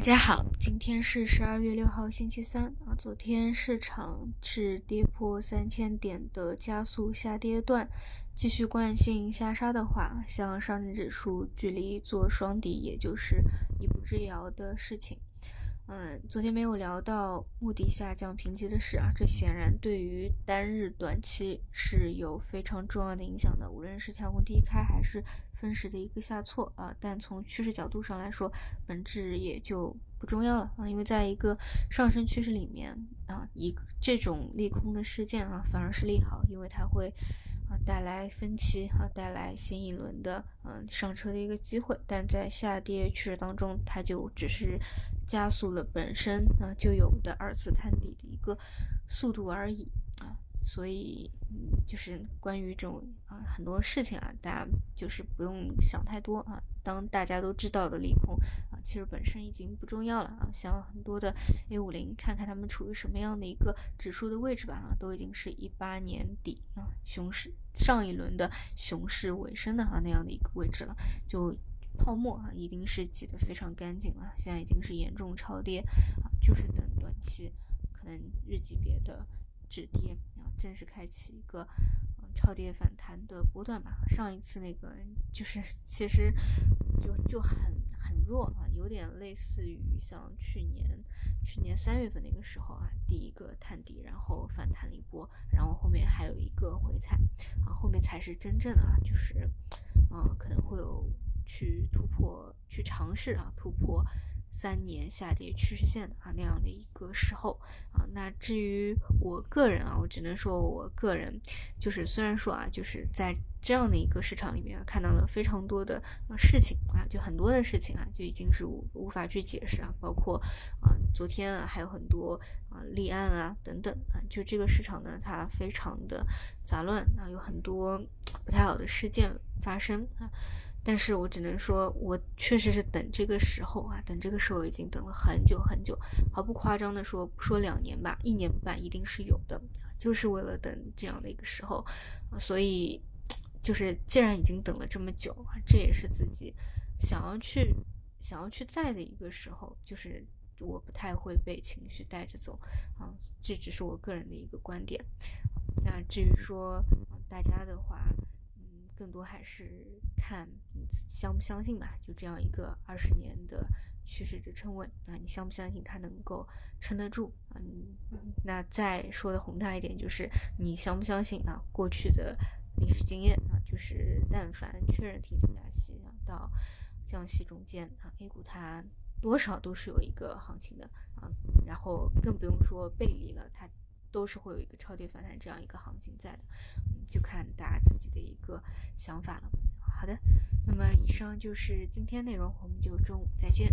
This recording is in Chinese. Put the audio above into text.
大家好，今天是十二月六号，星期三啊。昨天市场是跌破三千点的加速下跌段，继续惯性下杀的话，像上证指数距离做双底也就是一步之遥的事情。嗯，昨天没有聊到目的下降评级的事啊，这显然对于单日短期是有非常重要的影响的，无论是跳空低开还是分时的一个下挫啊，但从趋势角度上来说，本质也就不重要了啊，因为在一个上升趋势里面啊，一这种利空的事件啊，反而是利好，因为它会。啊，带来分歧啊，带来新一轮的嗯上车的一个机会，但在下跌趋势当中，它就只是加速了本身啊就有的二次探底的一个速度而已啊。所以，嗯，就是关于这种啊很多事情啊，大家就是不用想太多啊。当大家都知道的利空，其实本身已经不重要了啊。像很多的 A 五零，看看他们处于什么样的一个指数的位置吧啊，都已经是一八年底啊熊市上一轮的熊市尾声的啊那样的一个位置了。就泡沫啊，一定是挤得非常干净了。现在已经是严重超跌啊，就是等短期可能日级别的。止跌啊，正式开启一个超跌反弹的波段吧。上一次那个就是其实就就很很弱啊，有点类似于像去年去年三月份那个时候啊，第一个探底，然后反弹了一波，然后后面还有一个回踩啊，后面才是真正的啊，就是嗯可能会有去突破去尝试啊突破。三年下跌趋势线啊那样的一个时候啊，那至于我个人啊，我只能说我个人就是虽然说啊，就是在这样的一个市场里面看到了非常多的事情啊，就很多的事情啊，就已经是无无法去解释啊，包括啊昨天啊还有很多啊立案啊等等啊，就这个市场呢它非常的杂乱啊，有很多不太好的事件发生啊。但是我只能说，我确实是等这个时候啊，等这个时候已经等了很久很久，毫不夸张的说，不说两年吧，一年半一定是有的，就是为了等这样的一个时候，所以就是既然已经等了这么久啊，这也是自己想要去想要去在的一个时候，就是我不太会被情绪带着走啊，这只是我个人的一个观点。那至于说大家的话。更多还是看你相不相信吧，就这样一个二十年的趋势支撑位啊，你相不相信它能够撑得住啊？那再说的宏大一点，就是你相不相信啊？过去的历史经验啊，就是但凡确认停止加息啊，到降息中间啊，A 股它多少都是有一个行情的啊，然后更不用说背离了它。都是会有一个超跌反弹这样一个行情在的，嗯，就看大家自己想法了。好的，那么以上就是今天内容，我们就中午再见。